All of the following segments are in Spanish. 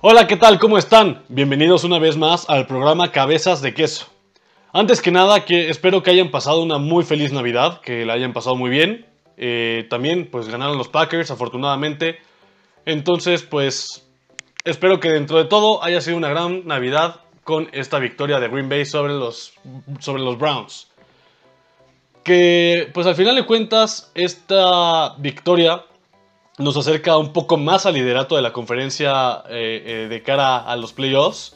Hola, ¿qué tal? ¿Cómo están? Bienvenidos una vez más al programa Cabezas de Queso. Antes que nada, que espero que hayan pasado una muy feliz Navidad, que la hayan pasado muy bien. Eh, también, pues ganaron los Packers, afortunadamente. Entonces, pues espero que dentro de todo haya sido una gran Navidad con esta victoria de Green Bay sobre los, sobre los Browns. Que, pues al final de cuentas, esta victoria nos acerca un poco más al liderato de la conferencia eh, eh, de cara a los playoffs.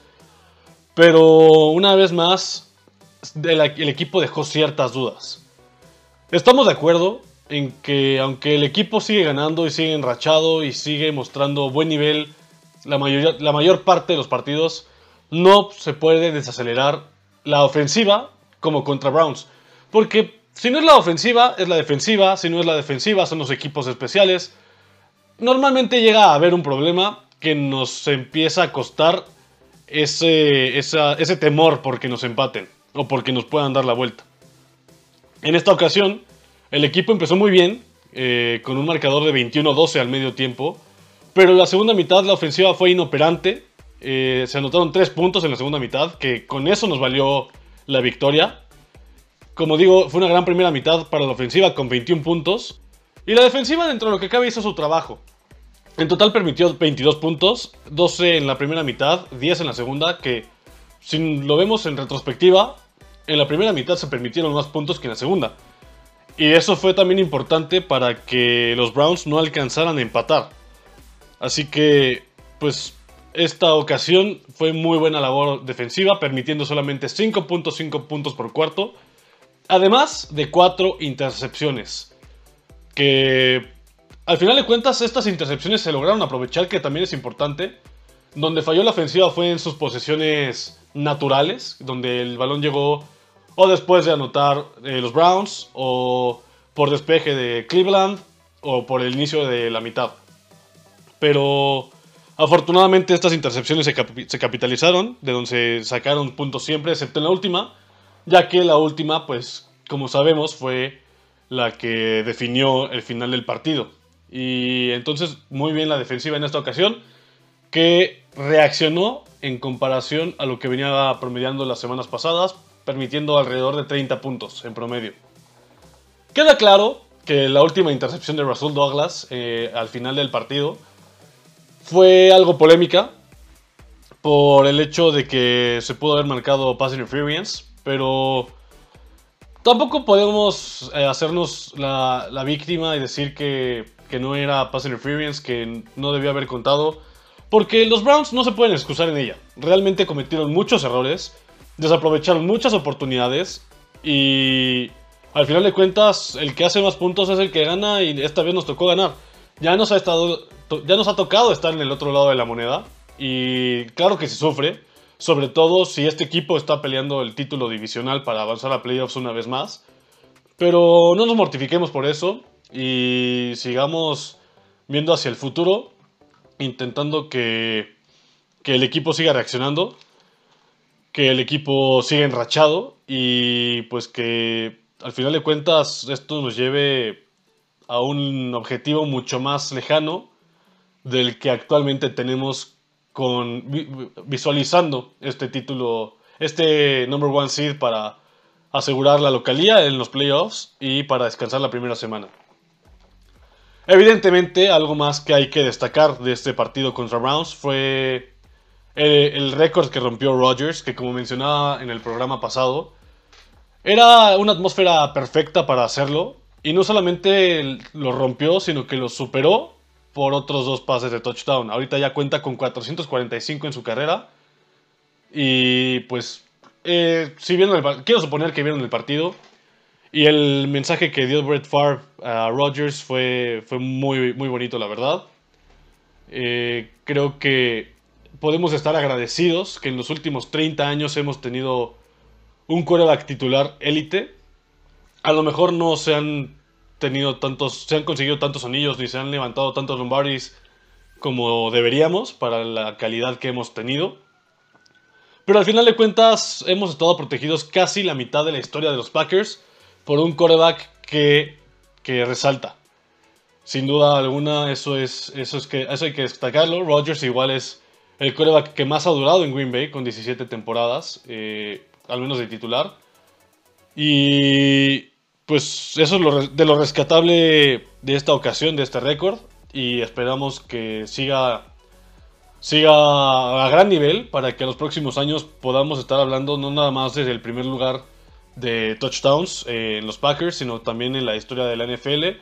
Pero una vez más, el, equipo dejó ciertas dudas. Estamos de acuerdo en que aunque el equipo sigue ganando y sigue enrachado y sigue mostrando buen nivel la, la mayor parte de los partidos, no se puede desacelerar la ofensiva como contra Browns. Porque si no es la ofensiva, es la defensiva. Si no es la defensiva, son los equipos especiales. Normalmente llega a haber un problema que nos empieza a costar ese, esa- ese temor porque nos empaten o porque nos puedan dar la vuelta. En esta ocasión, el equipo empezó muy bien, eh, con un marcador de 21-12 al medio tiempo, pero en la segunda mitad la ofensiva fue inoperante. eh, se anotaron 3 puntos en la segunda mitad, que con eso nos valió la victoria. Como digo, fue una gran primera mitad para la ofensiva con 21 puntos. Y la defensiva, dentro de lo que cabe, hizo su trabajo. En total permitió 22 puntos, 12 en la primera mitad, 10 en la segunda, que si lo vemos en retrospectiva, en la primera mitad se permitieron más puntos que en la segunda. Y eso fue también importante para que los Browns no alcanzaran a empatar. Así que, pues, esta ocasión fue muy buena labor defensiva, permitiendo solamente 5.5 puntos por cuarto, además de 4 intercepciones. Que al final de cuentas, estas intercepciones se lograron aprovechar, que también es importante. Donde falló la ofensiva fue en sus posesiones naturales, donde el balón llegó o después de anotar eh, los Browns, o por despeje de Cleveland, o por el inicio de la mitad. Pero afortunadamente estas intercepciones se, se capitalizaron, de donde se sacaron puntos siempre, excepto en la última, ya que la última, pues, como sabemos, fue la que definió el final del partido. Y entonces, muy bien la defensiva en esta ocasión, que reaccionó en comparación a lo que venía promediando las semanas pasadas, permitiendo alrededor de 30 puntos en promedio. Queda claro que la última intercepción de Russell Douglas eh, al final del partido fue algo polémica por el hecho de que se pudo haber marcado pass interference, pero tampoco podemos eh, hacernos la, víctima y decir que, no era pass interference, que no debió haber contado, porque los Browns no se pueden excusar en ella. Realmente cometieron muchos errores, desaprovecharon muchas oportunidades y al final de cuentas el que hace más puntos es el que gana y esta vez nos tocó ganar. Ya nos ha estado ya nos ha tocado estar en el otro lado de la moneda y claro que se sufre, sobre todo si este equipo está peleando el título divisional para avanzar a playoffs una vez más. Pero no nos mortifiquemos por eso y sigamos viendo hacia el futuro, intentando que, que el equipo siga reaccionando, que el equipo siga enrachado y pues que al final de cuentas esto nos lleve a un objetivo mucho más lejano del que actualmente tenemos con vi- visualizando este título, este number one seed para asegurar la localía en los playoffs y para descansar la primera semana. Evidentemente, algo más que hay que destacar de este partido contra Browns fue el, el récord que rompió Rodgers, que como mencionaba en el programa pasado, era una atmósfera perfecta para hacerlo. Y no solamente lo rompió, sino que lo superó por otros dos pases de touchdown. Ahorita ya cuenta con 445 en su carrera. Y pues, eh, si vieron quiero suponer que vieron el partido. Y el mensaje que dio Brett Favre a Rodgers fue, fue muy, muy bonito, la verdad. Eh, creo que podemos estar agradecidos que en los últimos 30 años hemos tenido un quarterback titular élite. A lo mejor no se han tenido tantos, se han conseguido tantos anillos ni se han levantado tantos Lombardis como deberíamos para la calidad que hemos tenido. Pero al final de cuentas hemos estado protegidos casi la mitad de la historia de los Packers por un quarterback que, que resalta. Sin duda alguna, eso, es, eso, es que, eso hay que destacarlo. Rodgers igual es el coreback que más ha durado en Green Bay, con 17 temporadas, eh, al menos de titular. Y pues eso es lo, de lo rescatable de esta ocasión, de este récord. Y esperamos que siga, siga a gran nivel para que en los próximos años podamos estar hablando no nada más desde el primer lugar de touchdowns en los Packers, sino también en la historia de la NFL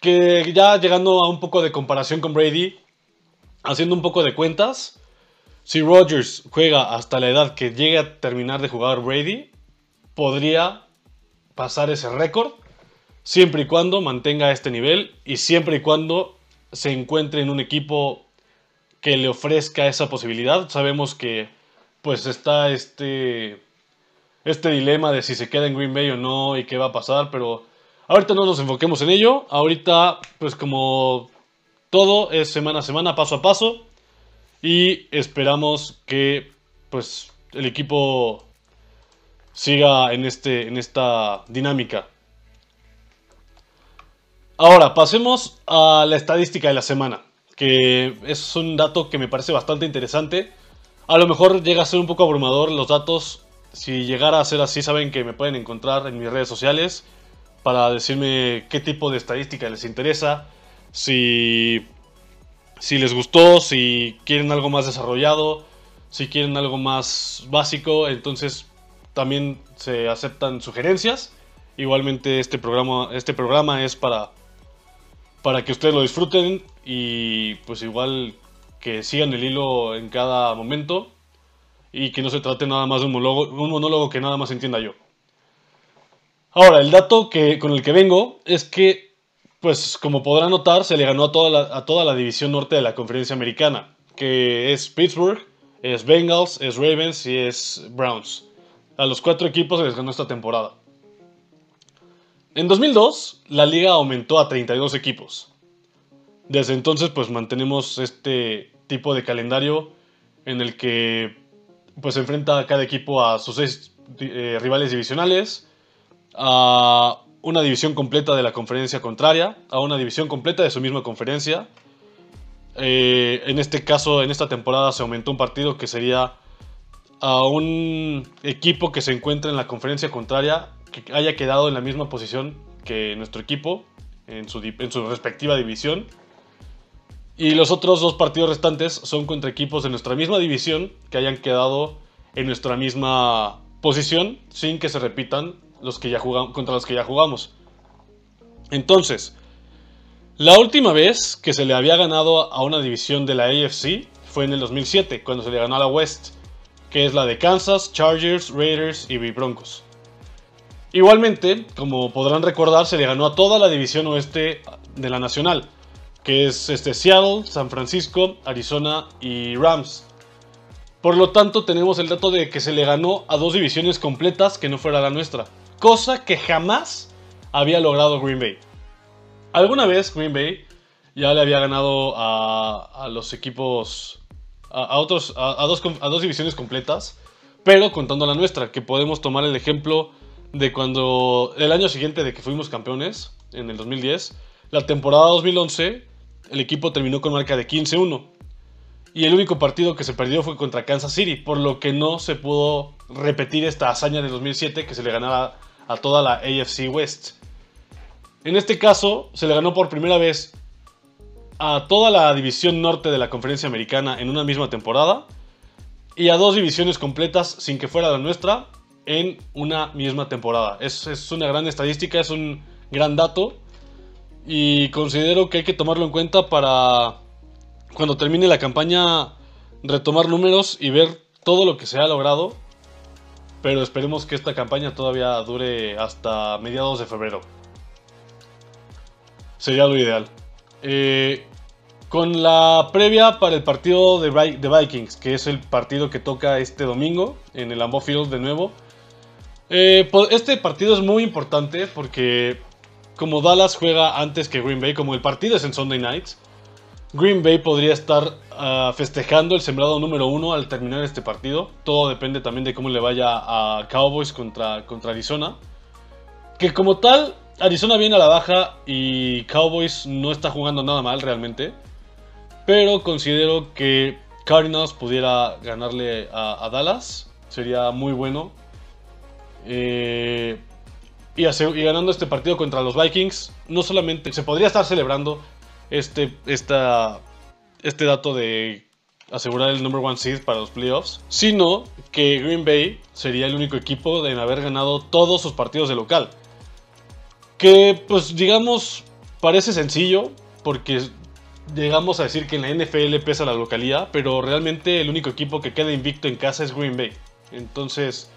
que ya llegando a un poco de comparación con Brady, haciendo un poco de cuentas, si Rodgers juega hasta la edad que llegue a terminar de jugar Brady, podría pasar ese récord siempre y cuando mantenga este nivel y siempre y cuando se encuentre en un equipo que le ofrezca esa posibilidad. Sabemos que pues está este este dilema de si se queda en Green Bay o no y qué va a pasar, pero Ahorita no nos enfoquemos en ello. Ahorita, pues como todo es semana a semana, paso a paso. Y esperamos que pues el equipo siga en, este, en esta dinámica. Ahora, pasemos a la estadística de la semana, que es un dato que me parece bastante interesante. A lo mejor llega a ser un poco abrumador los datos. Si llegara a ser así, saben que me pueden encontrar en mis redes sociales para decirme qué tipo de estadística les interesa, si, si les gustó, si quieren algo más desarrollado, si quieren algo más básico, entonces también se aceptan sugerencias. Igualmente este programa, este programa es para, para que ustedes lo disfruten y pues igual que sigan el hilo en cada momento y que no se trate nada más de un monólogo, un monólogo que nada más entienda yo. Ahora, el dato que, con el que vengo es que, pues como podrán notar, se le ganó a toda, la, a toda la división norte de la conferencia americana, que es Pittsburgh, es Bengals, es Ravens y es Browns. A los cuatro equipos se les ganó esta temporada. En 2002, la liga aumentó a 32 equipos. Desde entonces, pues mantenemos este tipo de calendario en el que pues enfrenta cada equipo a sus seis eh, rivales divisionales a una división completa de la conferencia contraria, a una división completa de su misma conferencia. Eh, en este caso, en esta temporada se aumentó un partido que sería a un equipo que se encuentra en la conferencia contraria, que haya quedado en la misma posición que nuestro equipo, en su, en su respectiva división. Y los otros dos partidos restantes son contra equipos de nuestra misma división que hayan quedado en nuestra misma posición sin que se repitan los que ya jugamos, contra los que ya jugamos. Entonces, la última vez que se le había ganado a una división de la AFC fue en el 2007, cuando se le ganó a la West, que es la de Kansas, Chargers, Raiders y Broncos. Igualmente, como podrán recordar, se le ganó a toda la división oeste de la Nacional, que es este Seattle, San Francisco, Arizona y Rams. Por lo tanto, tenemos el dato de que se le ganó a dos divisiones completas que no fuera la nuestra cosa que jamás había logrado Green Bay. Alguna vez Green Bay ya le había ganado a, los equipos, a, otros, a, dos, a dos divisiones completas, pero contando la nuestra, que podemos tomar el ejemplo de cuando el año siguiente de que fuimos campeones, en el 2010, la temporada 2011, el equipo terminó con marca de 15-1. Y el único partido que se perdió fue contra Kansas City, por lo que no se pudo repetir esta hazaña de 2007 que se le ganaba a toda la AFC West. En este caso, se le ganó por primera vez a toda la división norte de la conferencia americana en una misma temporada y a dos divisiones completas sin que fuera la nuestra en una misma temporada. Es, es una gran estadística, es un gran dato y considero que hay que tomarlo en cuenta para cuando termine la campaña retomar números y ver todo lo que se ha logrado pero esperemos que esta campaña todavía dure hasta mediados de febrero. Sería lo ideal. Eh, con la previa para el partido de, Vikings, que es el partido que toca este domingo en el Lambeau Field de nuevo. Eh, este partido es muy importante porque como Dallas juega antes que Green Bay, como el partido es en Sunday Nights, Green Bay podría estar ah, festejando el sembrado número uno al terminar este partido. Todo depende también de cómo le vaya a Cowboys contra, contra Arizona. Que como tal, Arizona viene a la baja y Cowboys no está jugando nada mal realmente. Pero considero que Cardinals pudiera ganarle a, Dallas. Sería muy bueno. Eh, y, ganando este partido contra los Vikings, no solamente se podría estar celebrando este, este dato de asegurar el number one seed para los playoffs, sino que Green Bay sería el único equipo en haber ganado todos sus partidos de local. Que pues digamos parece sencillo porque llegamos a decir que en la NFL pesa la localidad, pero realmente el único equipo que queda invicto en casa es Green Bay. Entonces,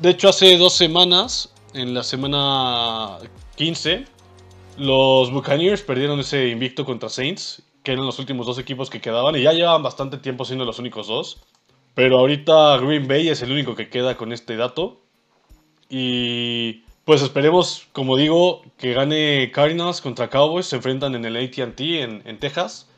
de hecho hace dos semanas, en la semana 15, los Buccaneers perdieron ese invicto contra Saints que eran los últimos dos equipos que quedaban y ya llevaban bastante tiempo siendo los únicos dos. Pero ahorita Green Bay es el único que queda con este dato. Y pues esperemos, como digo, que gane Cardinals contra Cowboys. Se enfrentan en el ATT en, Texas.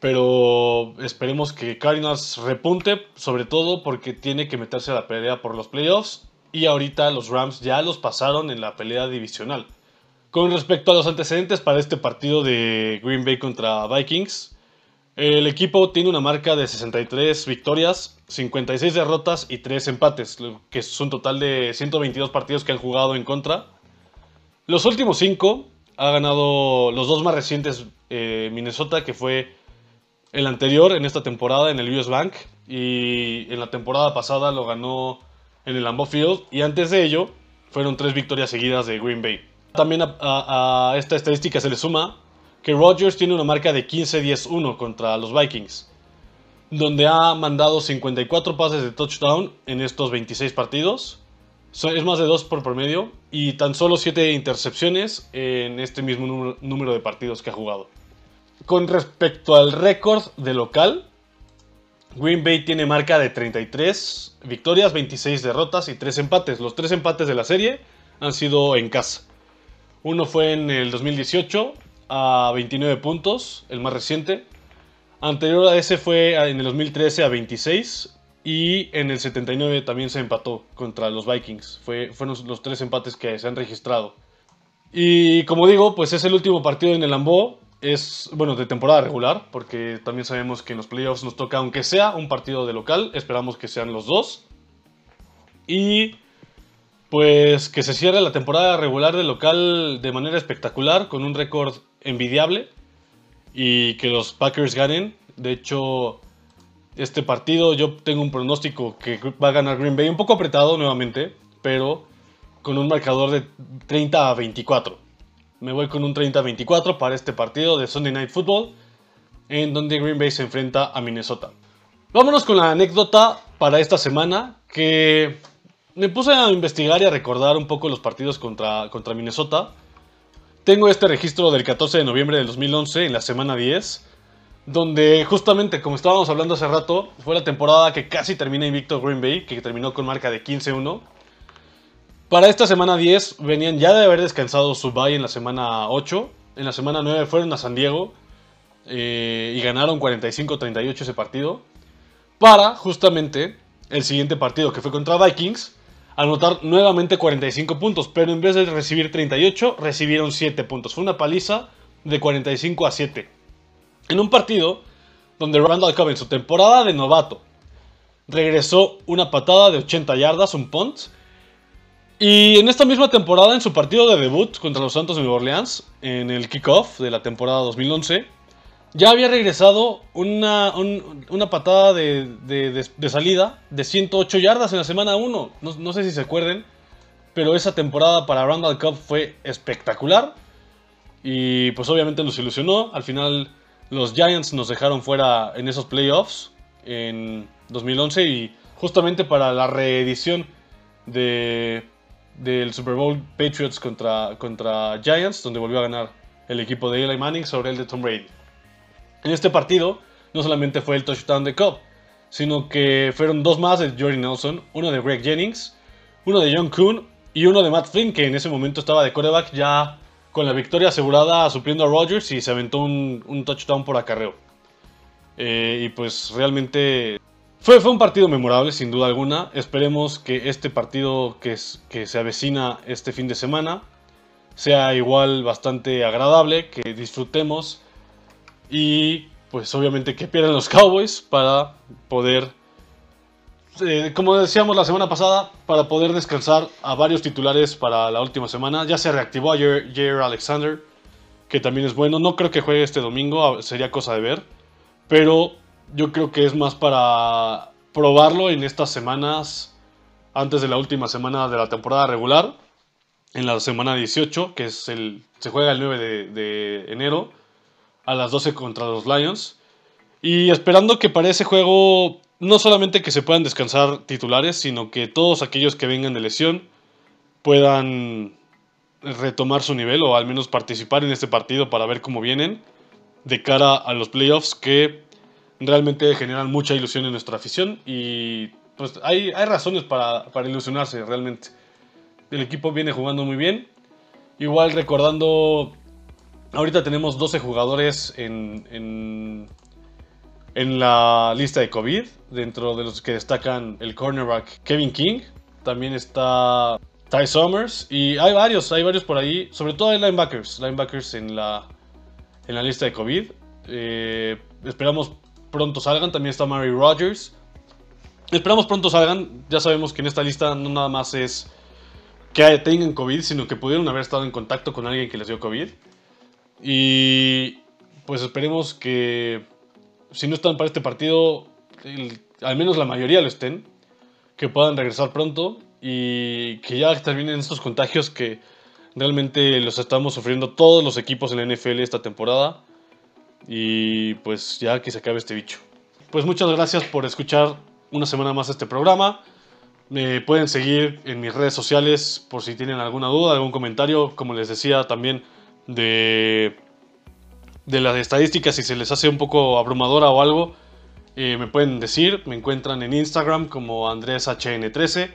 Pero esperemos que Cardinals repunte, sobre todo porque tiene que meterse a la pelea por los playoffs. Y ahorita los Rams ya los pasaron en la pelea divisional. Con respecto a los antecedentes para este partido de Green Bay contra Vikings, el equipo tiene una marca de 63 victorias, 56 derrotas y 3 empates, que es un total de 122 partidos que han jugado en contra. Los últimos 5 ha ganado los dos más recientes eh, Minnesota, que fue el anterior en esta temporada en el US Bank y en la temporada pasada lo ganó en el Lambeau Field y antes de ello fueron tres victorias seguidas de Green Bay. También a, esta estadística se le suma que Rodgers tiene una marca de 15-10-1 contra los Vikings, donde ha mandado 54 pases de touchdown en estos 26 partidos. Es más de 2 por promedio y tan solo 7 intercepciones en este mismo número de partidos que ha jugado. Con respecto al récord de local, Green Bay tiene marca de 33 victorias, 26 derrotas y 3 empates. Los 3 empates de la serie han sido en casa. Uno fue en el 2018 a 29 puntos, el más reciente. Anterior a ese fue en el 2013 a 26 y en el 79 también se empató contra los Vikings. Fue, fueron los tres empates que se han registrado. Y como digo, pues es el último partido en el Lambeau. Es, bueno, de temporada regular, porque también sabemos que en los playoffs nos toca, aunque sea un partido de local, esperamos que sean los dos. Y pues que se cierre la temporada regular del local de manera espectacular, con un récord envidiable, y que los Packers ganen. De hecho, este partido yo tengo un pronóstico que va a ganar Green Bay, un poco apretado nuevamente, pero con un marcador de 30 a 24. Me voy con un 30 a 24 para este partido de Sunday Night Football, en donde Green Bay se enfrenta a Minnesota. Vámonos con la anécdota para esta semana, que me puse a investigar y a recordar un poco los partidos contra, contra Minnesota. Tengo este registro del 14 de noviembre del 2011, en la semana 10, donde justamente, como estábamos hablando hace rato, fue la temporada que casi termina invicto Green Bay, que terminó con marca de 15-1. Para esta semana 10 venían ya de haber descansado su bye en la semana 8. En la semana 9 fueron a San Diego eh, y ganaron 45-38 ese partido. Para justamente el siguiente partido que fue contra Vikings, anotar nuevamente 45 puntos, pero en vez de recibir 38, recibieron 7 puntos. Fue una paliza de 45 a 7. En un partido donde Randall Cobb en su temporada de novato regresó una patada de 80 yardas, un punt. Y en esta misma temporada, en su partido de debut contra los Santos de Nueva Orleans, en el kickoff de la temporada 2011, ya había regresado una, una patada de, salida de 108 yardas en la semana 1. No, sé si se acuerden, pero esa temporada para Randall Cup fue espectacular. Y pues obviamente nos ilusionó. Al final los Giants nos dejaron fuera en esos playoffs en 2011 y justamente para la reedición de, del Super Bowl Patriots contra, contra Giants, donde volvió a ganar el equipo de Eli Manning sobre el de Tom Brady. En este partido no solamente fue el touchdown de Cobb, sino que fueron dos más de Jordy Nelson, uno de Greg Jennings, uno de John Kuhn y uno de Matt Flynn, que en ese momento estaba de quarterback ya con la victoria asegurada supliendo a Rodgers y se aventó un, touchdown por acarreo. Eh, y pues realmente fue, fue un partido memorable sin duda alguna. Esperemos que este partido que se avecina este fin de semana sea igual bastante agradable, que disfrutemos y pues obviamente que pierdan los Cowboys para poder, eh, como decíamos la semana pasada, para poder descansar a varios titulares para la última semana. Ya se reactivó a Jair Alexander, que también es bueno. No creo que juegue este domingo, sería cosa de ver. Pero yo creo que es más para probarlo en estas semanas antes de la última semana de la temporada regular. En la semana 18, que es el. se juega el 9 de, de enero a las 12 contra los Lions. Y esperando que para ese juego no solamente que se puedan descansar titulares, sino que todos aquellos que vengan de lesión puedan retomar su nivel o al menos participar en este partido para ver cómo vienen de cara a los playoffs que realmente generan mucha ilusión en nuestra afición y pues hay, hay razones para, para ilusionarse realmente. El equipo viene jugando muy bien. Igual recordando Ahorita tenemos 12 jugadores en, en, la lista de COVID, dentro de los que destacan el cornerback Kevin King, también está Ty Summers y hay varios, hay varios por ahí, sobre todo hay linebackers, linebackers en la, en la lista de COVID. Eh, esperamos pronto salgan, también está Mary Rogers. Esperamos pronto salgan, ya sabemos que en esta lista no nada más es que tengan COVID, sino que pudieron haber estado en contacto con alguien que les dio COVID. Y pues esperemos que si no están para este partido, al menos la mayoría lo estén, que puedan regresar pronto y que ya terminen estos contagios que realmente los estamos sufriendo todos los equipos en la NFL esta temporada. Y pues ya que se acabe este bicho. Pues muchas gracias por escuchar una semana más este programa. Me pueden seguir en mis redes sociales por si tienen alguna duda, algún comentario. Como les decía también de, de las estadísticas, si se les hace un poco abrumadora o algo, eh, me pueden decir. Me encuentran en Instagram como AndrésHN13.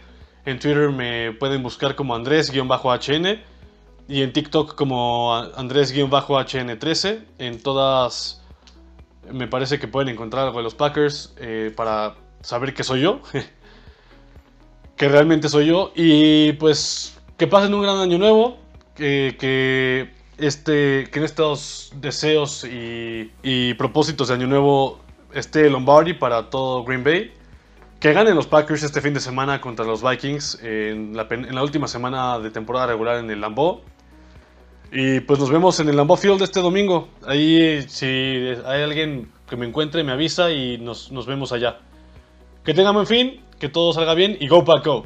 En Twitter me pueden buscar como Andrés-HN. Y en TikTok como Andrés-HN13. En todas me parece que pueden encontrar algo de los Packers eh, para saber que soy yo. que realmente soy yo. Y pues que pasen un gran año nuevo. que este, que en estos deseos y, propósitos de Año Nuevo esté Lombardi para todo Green Bay. Que ganen los Packers este fin de semana contra los Vikings en la, última semana de temporada regular en el Lambeau. Y pues nos vemos en el Lambeau Field este domingo. Ahí si hay alguien que me encuentre me avisa y nos, nos vemos allá. Que tengan buen fin, que todo salga bien y go Pack Go.